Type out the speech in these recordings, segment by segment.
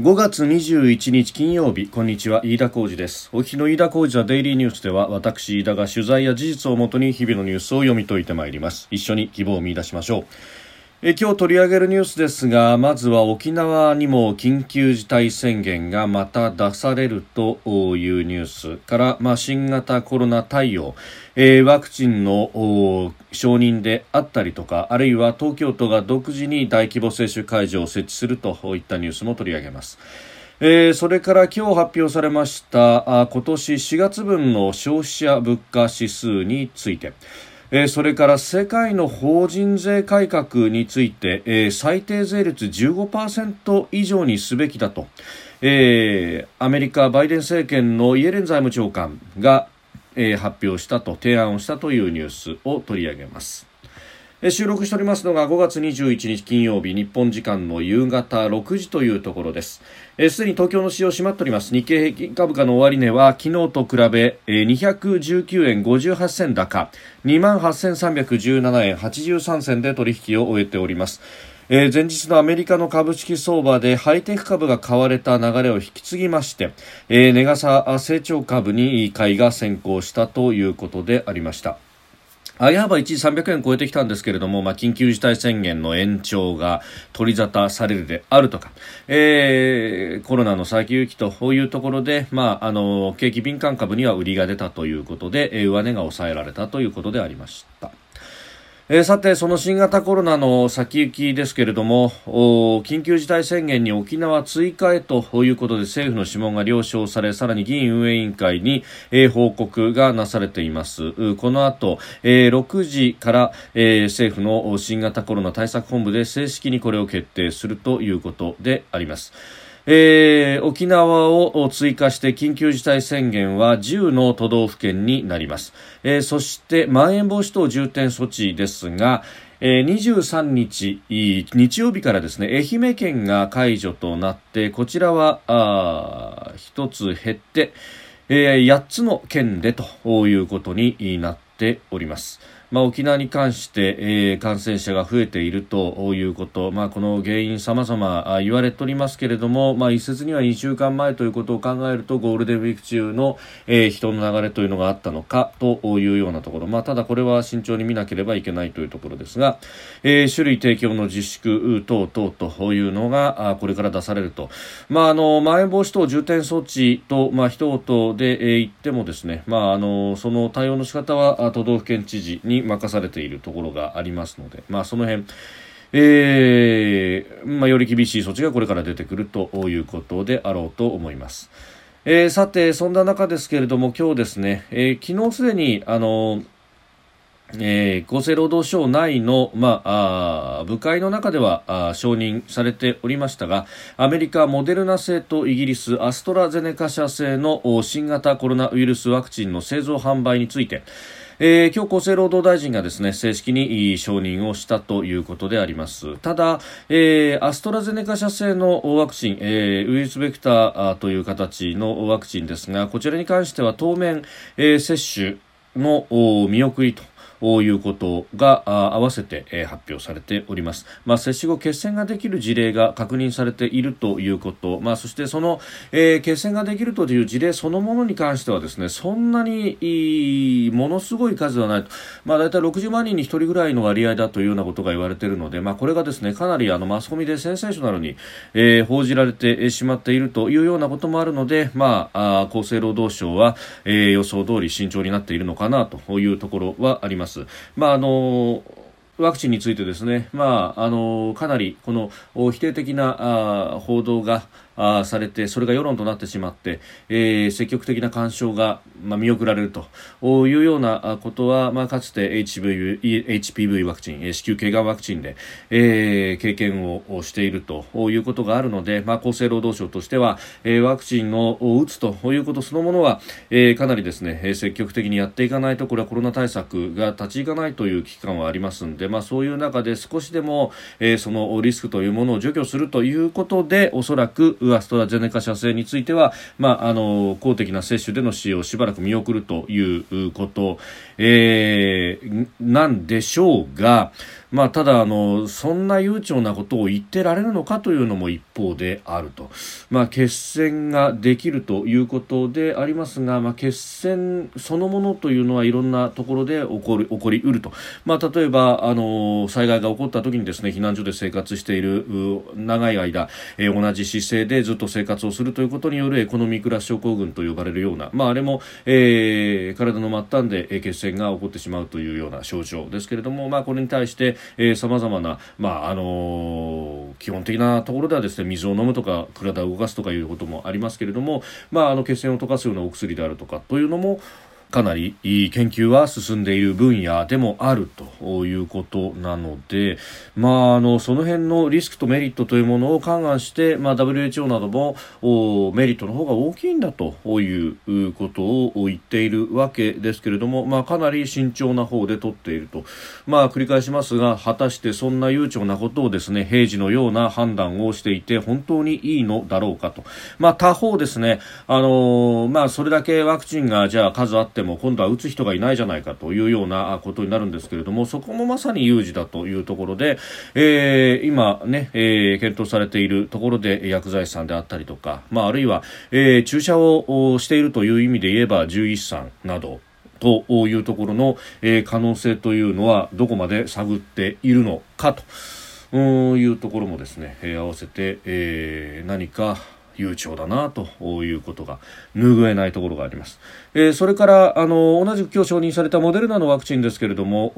5月21日金曜日こんにちは飯田浩二です。お日の飯田浩二はデイリーニュースでは私飯田が取材や事実をもとに日々のニュースを読み解いてまいります。一緒に希望を見出しましょう。え今日取り上げるニュースですがまずは沖縄にも緊急事態宣言がまた出されるというニュースから、まあ、新型コロナ対応、えー、ワクチンの承認であったりとかあるいは東京都が独自に大規模接種会場を設置するといったニュースも取り上げます。えー、それから今日発表されましたあ今年4月分の消費者物価指数についてえー、それから世界の法人税改革について、えー、最低税率15%以上にすべきだと、えー、アメリカバイデン政権のイエレン財務長官が、えー、発表したと提案をしたというニュースを取り上げます。収録しておりますのが5月21日金曜日日本時間の夕方6時というところです。すでに東京の市場閉まっております。日経平均株価の終値は昨日と比べ219円58銭高2万8317円83銭で取引を終えております。え、前日のアメリカの株式相場でハイテク株が買われた流れを引き継ぎまして、えー、値傘成長株に買いが先行したということでありました。上げ幅一時300円超えてきたんですけれども、まあ、緊急事態宣言の延長が取り沙汰されるであるとか、えー、コロナの先行きというところで、まあ、あの景気敏感株には売りが出たということで、えー、上値が抑えられたということでありました。えー、さて、その新型コロナの先行きですけれども、緊急事態宣言に沖縄追加へということで政府の諮問が了承され、さらに議員運営委員会に、えー、報告がなされています。この後、えー、6時から、えー、政府の新型コロナ対策本部で正式にこれを決定するということであります。えー、沖縄を追加して緊急事態宣言は10の都道府県になります、えー、そしてまん延防止等重点措置ですが、えー、23日日曜日からですね愛媛県が解除となってこちらはあ1つ減って、えー、8つの県でということになっております。まあ、沖縄に関して、えー、感染者が増えているということ、まあ、この原因様々言われておりますけれども、まあ、一説には2週間前ということを考えるとゴールデンウィーク中の、えー、人の流れというのがあったのかというようなところ、まあ、ただこれは慎重に見なければいけないというところですが、えー、種類提供の自粛等々というのがこれから出されると、まあ、あのまん延防止等重点措置と、まあ、一言で、えー、言ってもですね、まあ、あのその対応の仕方は都道府県知事に任されているところがありますので、まあ、その辺、えーまあ、より厳しい措置がこれから出てくるということであろうと思います。えー、さて、そんな中ですけれども、今日ですね、えー、昨日すでに、あのえー、厚生労働省内の、まあ、あ部会の中ではあ承認されておりましたがアメリカ、モデルナ製とイギリスアストラゼネカ社製の新型コロナウイルスワクチンの製造販売について、えー、今日厚生労働大臣がですね正式に承認をしたということであります。ただ、えー、アストラゼネカ社製のワクチン、えー、ウイルスベクターという形のワクチンですがこちらに関しては当面、え、接種の見送りということが合わせて、発表されております。まあ、接種後血栓ができる事例が確認されているということ、まあ、そしてその、えー、血栓ができるという事例そのものに関してはですねそんなにものすごい数ではないと、まあ、大体60万人に1人ぐらいの割合だというようなことが言われているので、まあ、これがですねかなりあのマスコミでセンセーショナルに、えー、報じられてしまっているというようなこともあるので、ま、あ厚生労働省は、えー、予想通り慎重になっているのかなというところはあります。。まああのワクチンについてですね、まあ、あのかなりこの否定的なあ報道があされてそれが世論となってしまって、えー、積極的な干渉が、まあ、見送られると。いうようなことは、まあ、かつて HV HPV ワクチン子宮頸がんワクチンで、えー、経験をしていると。いうことがあるので、まあ、厚生労働省としては、えー、ワクチンを打つと。いうことそのものは、えー、かなりですね積極的にやっていかないとこれはコロナ対策が立ち行かないという危機感はありますので、まあ、そういう中で少しでも、えー、そのリスクというものを除去するということでおそらくアストラゼネカ社製については、まあ、あの公的な接種での使用をしばらく見送るということ、えー、なんでしょうが、まあ、ただあの、そんな悠長なことを言ってられるのかというのも一方であると、まあ、決戦ができるということでありますが、まあ、決戦そのものというのはいろんなところで起こる起こりうると、まあ、例えばあの災害が起こった時にですね避難所で生活している長い間、えー、同じ姿勢でずっと生活をするということによるエコノミークラス症候群と呼ばれるような、まあ、あれも、えー、体の末端で血栓が起こってしまうというような症状ですけれども、まあ、これに対してさまざまな、まああのー、基本的なところではですね水を飲むとか体を動かすとかいうこともありますけれども、まあ、あの血栓を溶かすようなお薬であるとかというのもかなり研究は進んでいる分野でもあるということなので、まあ、あのその辺のリスクとメリットというものを勘案して、まあ、WHO などもメリットの方が大きいんだということを言っているわけですけれども、まあ、かなり慎重な方で取っていると、まあ、繰り返しますが果たしてそんな悠長なことをですね平時のような判断をしていて本当にいいのだろうかと、まあ、他方ですね、あのまあ、それだけワクチンがじゃあ数あっても今度は打つ人がいないじゃないかというようなことになるんですけれどもそこもまさに有事だというところで、えー、今ね、えー、検討されているところで薬剤師さんであったりとか、まあ、あるいは、えー、注射をしているという意味で言えば獣医師さんなどというところの、えー、可能性というのはどこまで探っているのかというところもですね、えー、合わせて、えー、何か悠長だなということが拭えないところがあります、えー、それからあの同じく今日承認されたモデルナのワクチンですけれども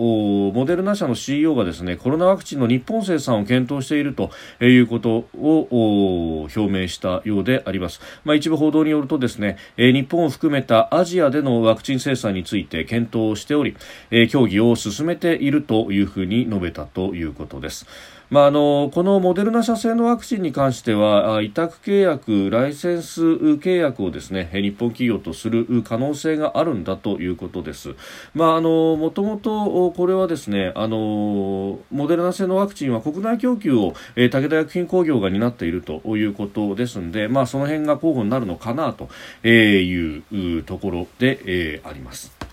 モデルナ社の CEO がですねコロナワクチンの日本生産を検討しているということを表明したようであります、まあ、一部報道によるとですね、えー、日本を含めたアジアでのワクチン生産について検討しており、えー、協議を進めているというふうに述べたということです。まあ、あのこのモデルナ社製のワクチンに関しては委託契約、ライセンス契約をですね日本企業とする可能性があるんだということです。まあ、あのもともとこれはですねあのモデルナ製のワクチンは国内供給を、え武田薬品工業が担っているということですので、まあ、その辺が候補になるのかなというところで、え、あります。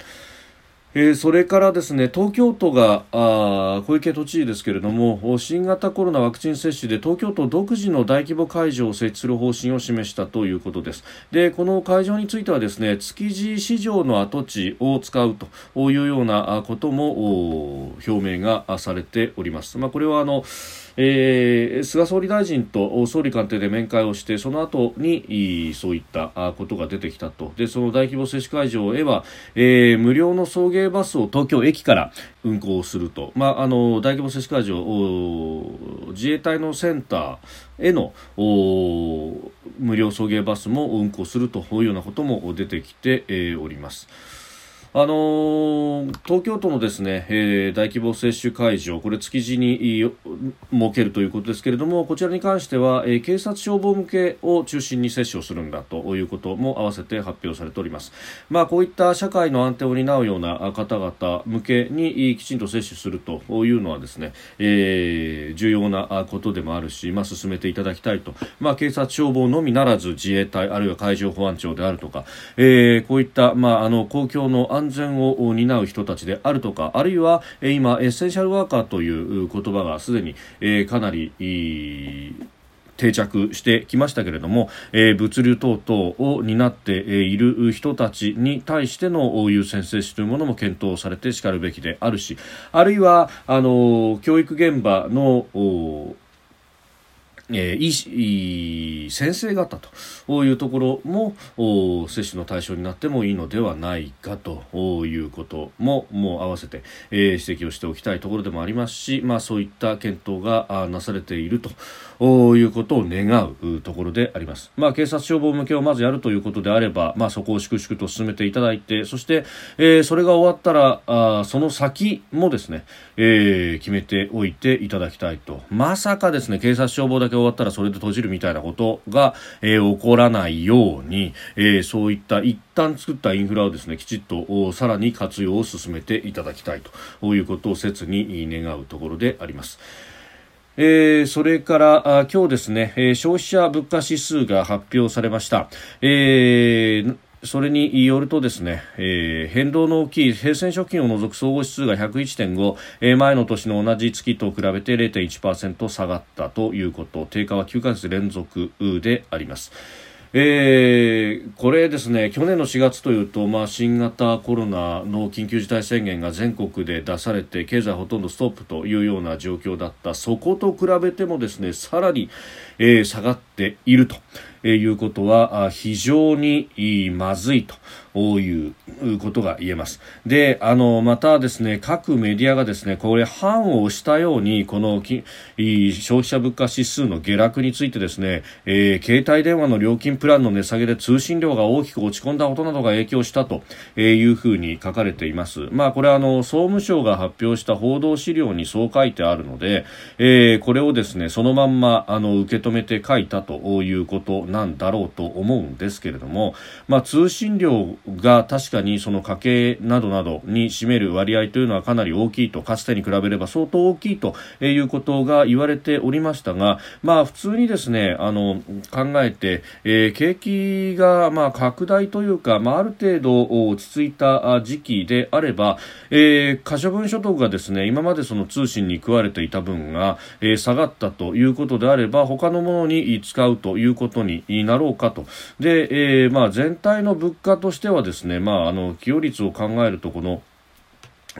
えー、それからですね東京都があ小池都知事ですけれども新型コロナワクチン接種で東京都独自の大規模会場を設置する方針を示したということです。でこの会場についてはですね築地市場の跡地を使うというようなことも表明がされております、まあ、これはあのえー、菅総理大臣と総理官邸で面会をしてその後にそういったことが出てきたとでその大規模接種会場へは、えー、無料の送迎バスを東京駅から運行すると、まあ、あの大規模接種会場自衛隊のセンターへの無料送迎バスも運行するというようなことも出てきて、おります。あのー、東京都のですね、えー、大規模接種会場、これ築地に設けるということですけれども、こちらに関しては、えー、警察消防向けを中心に接種をするんだということも合わせて発表されております。まあ、こういった社会の安定を担うような方々向けにきちんと接種するというのはですね、えー、重要なことでもあるし、まあ、進めていただきたいと。まあ、警察消防のみならず自衛隊、あるいは海上保安庁であるとか、えー、こういった、まあ、あの、公共の安安全を担う人たちであるとかあるいは今エッセンシャルワーカーという言葉がすでにかなり定着してきましたけれども、え、物流等々を担っている人たちに対しての優先接種というものも検討されてしかるべきであるしあるいはあの教育現場のえー、い先生方というところも接種の対象になってもいいのではないかということももう合わせて、えー、指摘をしておきたいところでもありますし、まあ、そういった検討がなされているということを願うところであります。まあ、警察消防向けをまずやるということであれば、まあ、そこを粛々と進めていただいてそして、えー、それが終わったらあその先もですね、えー、決めておいていただきたいとまさかですね警察消防だけ終わったらそれで閉じるみたいなことが、えー、起こらないように、えー、そういった一旦作ったインフラをですねきちっとさらに活用を進めていただきたいということを切に願うところであります。えー、それからあ今日ですね、えー、消費者物価指数が発表されました。えーそれによるとですね、えー、変動の大きい平成食品を除く総合指数が101.5、えー、前の年の同じ月と比べて0.1%下がったということ低下は9ヶ月連続であります。えー、これですね去年の4月というと、まあ、新型コロナの緊急事態宣言が全国で出されて経済ほとんどストップというような状況だったそこと比べてもですねさらに、えー、下がっていると。いうことは非常にまずいと。いうことが言えます。で、あの、またですね、各メディアがですね、これ、反を押したように、この消費者物価指数の下落についてですね、えー、携帯電話の料金プランの値下げで通信量が大きく落ち込んだことなどが影響したというふうに書かれています。まあ、これはあの、総務省が発表した報道資料にそう書いてあるので、えー、これをですね、そのまんま、あの、受け止めて書いたということなんだろうと思うんですけれども、まあ、通信量が確かにその家計などなどに占める割合というのはかなり大きいとかつてに比べれば相当大きいということが言われておりましたが、まあ、普通にですねあの考えて、えー、景気がまあ拡大というか、まあ、ある程度落ち着いた時期であれば、えー、可処分所得がですね今までその通信に食われていた分が、えー、下がったということであれば他のものに使うということになろうかと。で、えーまあ、全体の物価としてはですね、まあ、あの寄与率を考えるとこの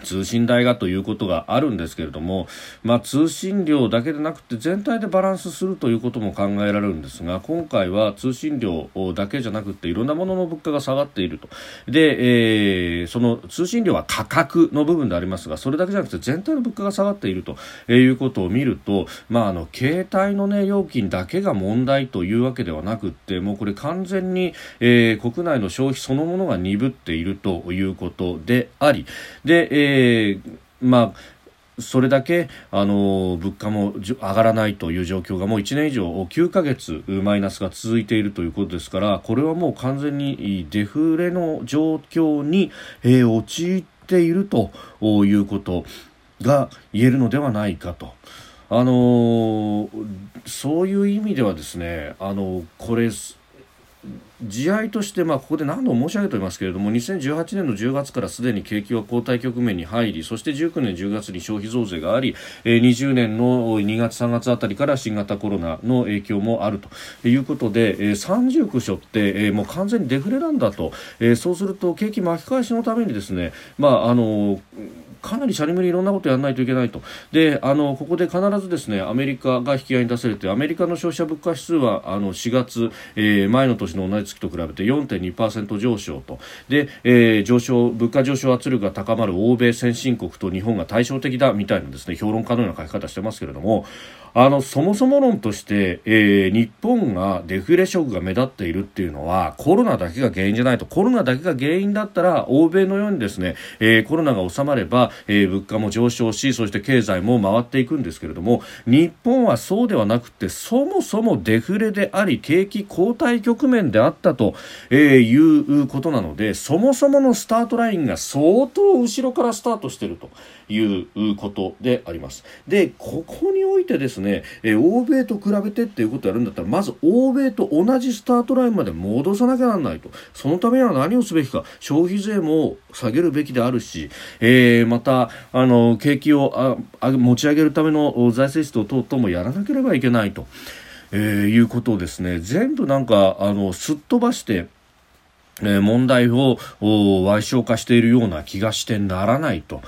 通信代がということがあるんですけれども、まあ、通信料だけでなくて全体でバランスするということも考えられるんですが今回は通信料だけじゃなくていろんなものの物価が下がっていると。で、えー、その通信料は価格の部分でありますがそれだけじゃなくて全体の物価が下がっているということを見ると、まあ、あの携帯の、ね、料金だけが問題というわけではなくってもうこれ完全に、えー、国内の消費そのものが鈍っているということであり。で、えーえー、まあそれだけあの物価も上がらないという状況がもう1年以上9ヶ月マイナスが続いているということですからこれはもう完全にデフレの状況に、えー、陥っているということが言えるのではないかと。あのそういう意味ではですねあのこれ地合として、まあ、ここで何度も申し上げておりますけれども2018年の10月からすでに景気は後退局面に入りそして19年10月に消費増税があり、20年の2月3月あたりから新型コロナの影響もあると。いうことで、えー、39所って、もう完全にデフレなんだと、そうすると景気巻き返しのためにですね、まああのかなりシャリムリいろんなことやらないといけないと。であのここで必ずですねアメリカが引き合いに出されてアメリカの消費者物価指数はあの4月、えー、前の年の同じ月と比べて4.2%上昇と。で、えー、上昇物価上昇圧力が高まる欧米先進国と日本が対照的だみたいなですね評論家のような書き方してますけれどもあのそもそも論として、えー、日本がデフレ色が目立っているっていうのはコロナだけが原因じゃないと。コロナだけが原因だったら欧米のようにですね、えー、コロナが収まれば、えー、物価も上昇しそして経済も回っていくんですけれども日本はそうではなくてそもそもデフレであり景気後退局面であったと、えー、いうことなのでそもそものスタートラインが相当後ろからスタートしていると。いうことであります。でここにおいてですね、え、欧米と比べてっていうことをやるんだったらまず欧米と同じスタートラインまで戻さなきゃならないと。そのためには何をすべきか消費税も下げるべきであるし、えー、またあの景気をあ持ち上げるための財政出動等々もやらなければいけないと、えー、いうことをですね。全部なんかあのすっ飛ばして問題を賠償化しているような気がしてならないと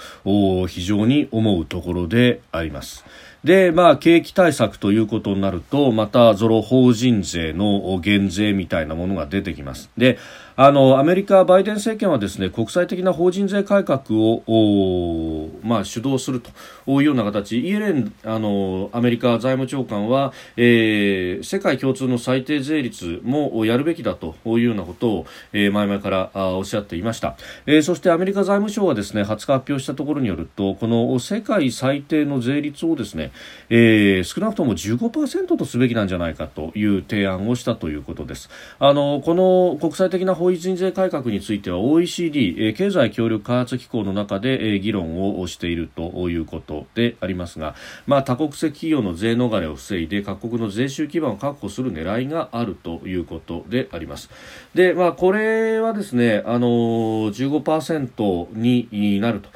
非常に思うところであります。で、まあ、景気対策ということになると、また、ゾロ法人税の減税みたいなものが出てきます。で、あのアメリカ、バイデン政権はですね国際的な法人税改革を、まあ、主導するというような形。イエレンあのアメリカ財務長官は、えー、世界共通の最低税率もやるべきだというようなことを、えー、前々からおっしゃっていました、えー、そしてアメリカ財務省はですね20日発表したところによるとこの世界最低の税率をですね、えー、少なくとも15%とすべきなんじゃないかという提案をしたということです。あのこの国際的な法人税改革については OECD、え、経済協力開発機構の中で、え、議論をしているということでありますが、まあ、多国籍企業の税逃れを防いで各国の税収基盤を確保する狙いがあるということであります。で、まあ、これはですね、あのー、15%になると。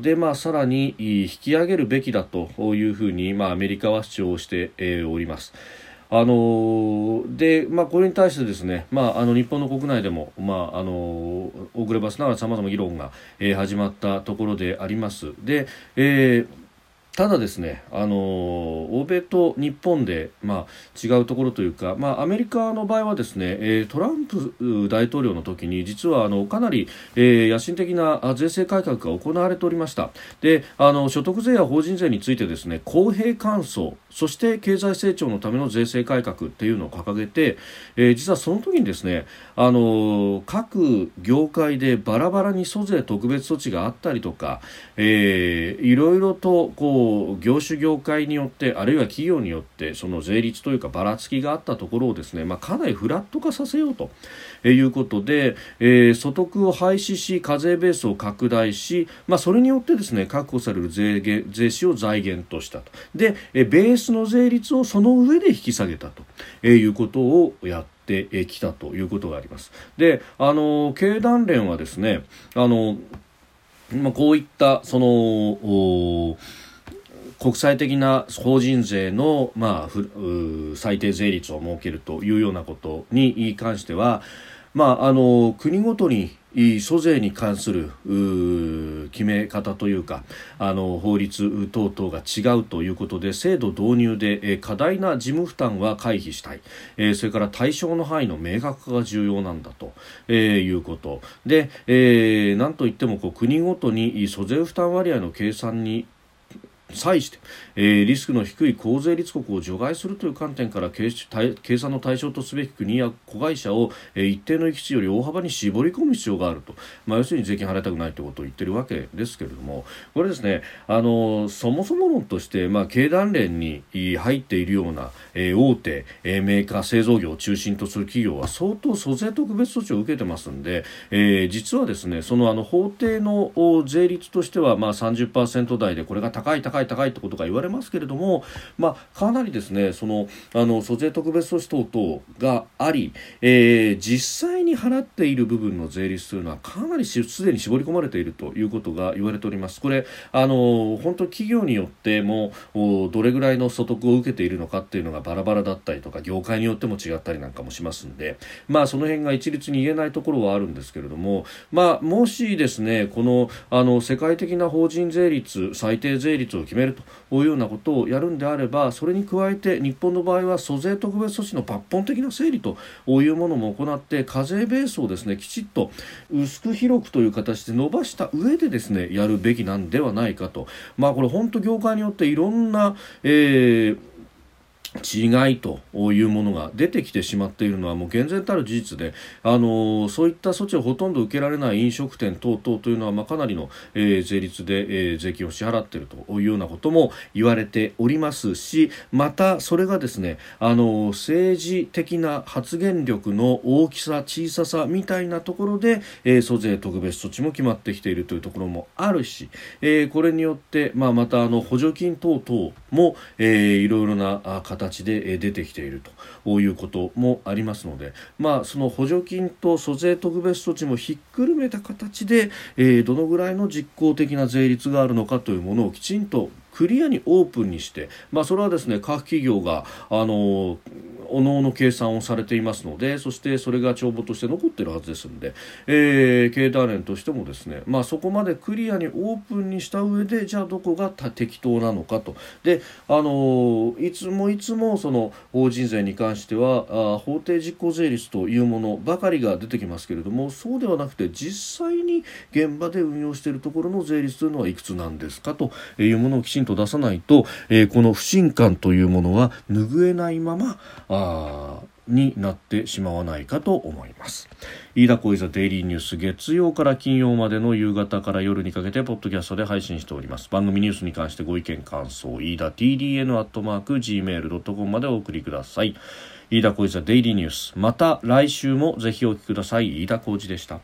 で、まあ、さらに引き上げるべきだというふうに、まあ、アメリカは主張して、おります。あので、まあ、これに対してですね、まあ、あの日本の国内でも、まあ、あの遅ればすながらさまざま議論が、えー、始まったところであります。で、えーただですね、あの欧米と日本で、まあ、違うところというか、まあ、アメリカの場合はですね、えトランプ大統領の時に実はあのかなり、えー、野心的な税制改革が行われておりました。であの所得税や法人税についてですね公平換算そして経済成長のための税制改革っていうのを掲げて、えー、実はその時にですねあの各業界でバラバラに租税特別措置があったりとか、えー、いろいろとこう業種業界によってあるいは企業によってその税率というかばらつきがあったところをですね、まあ、かなりフラット化させようということで、えー、所得を廃止し課税ベースを拡大し、まあ、それによってですね確保される税税収を財源としたとでベースの税率をその上で引き下げたということをやってきたということがあります。であの経団連はですねあのまあ、こういったその国際的な法人税の、まあ、最低税率を設けるというようなことに関しては、まあ、あの国ごとに租税に関する決め方というかあの法律等々が違うということで制度導入で、過大な事務負担は回避したい、えそれから対象の範囲の明確化が重要なんだと、えいうこと。で、えー、なんといってもこう国ごとに租税負担割合の計算に際して、えー、リスクの低い公税立国を除外するという観点から計算の対象とすべき国や子会社を、えー、一定の域値より大幅に絞り込む必要があると、まあ、要するに税金払いたくないということを言ってるわけですけれども。これですねあのそもそも論として、まあ、経団連に入っているような、えー、大手、えー、メーカー製造業を中心とする企業は相当租税特別措置を受けてますんで、えー、実はですねそのあの法定の税率としては、まあ30%台でこれが高い高い高い高いってことが言われますけれども、まあ、かなりですねそのあの租税特別措置等々があり、えー、実際に払っている部分の税率というのはかなりすでに絞り込まれているということが言われております。これあの本当企業によってもどれぐらいの所得を受けているのかっていうのがバラバラだったりとか業界によっても違ったりなんかもしますんで、まあ、その辺が一律に言えないところはあるんですけれども、まあ、もしですねこのあの世界的な法人税率最低税率を決めるというようなことをやるんであればそれに加えて日本の場合は租税特別措置の抜本的な整理というものも行って課税ベースをですねきちっと薄く広くという形で伸ばした上でですねやるべきなんではないかと。まあこれ本当業界によっていろんな、えー違いというものが出てきてしまっているのはもう厳然たる事実で、あのそういった措置をほとんど受けられない飲食店等々というのは、まあ、かなりの、えー、税率で、えー、税金を支払っているというようなことも言われておりますしまたそれがですね、あの政治的な発言力の大きさ小ささみたいなところで、えー、租税特別措置も決まってきているというところもあるし、え、これによって、まあ、またあの補助金等々も、えー、いろいろな形形で出てきているということもありますので、まあ、その補助金と租税特別措置もひっくるめた形で、えー、どのぐらいの実効的な税率があるのかというものをきちんとクリアにオープンにして、まあ、それはですね各企業があのおのおの計算をされていますのでそしてそれが帳簿として残っているはずですので、えー、経団連としてもですね、まあ、そこまでクリアにオープンにした上でじゃあどこが適当なのかと。であのいつもいつもその法人税に関してはあ法定実効税率というものばかりが出てきますけれどもそうではなくて実際に現場で運用しているところの税率というのはいくつなんですかというものをきちちんと出さないと、えー、この不信感というものは拭えないままあになってしまわないかと思います。飯田小泉デイリーニュース月曜から金曜までの夕方から夜にかけてポッドキャストで配信しております。番組ニュースに関してご意見感想飯田 TDN アットマーク Gmail.com までお送りください。飯田小泉デイリーニュース。また来週もぜひお聞きください。飯田浩二でした。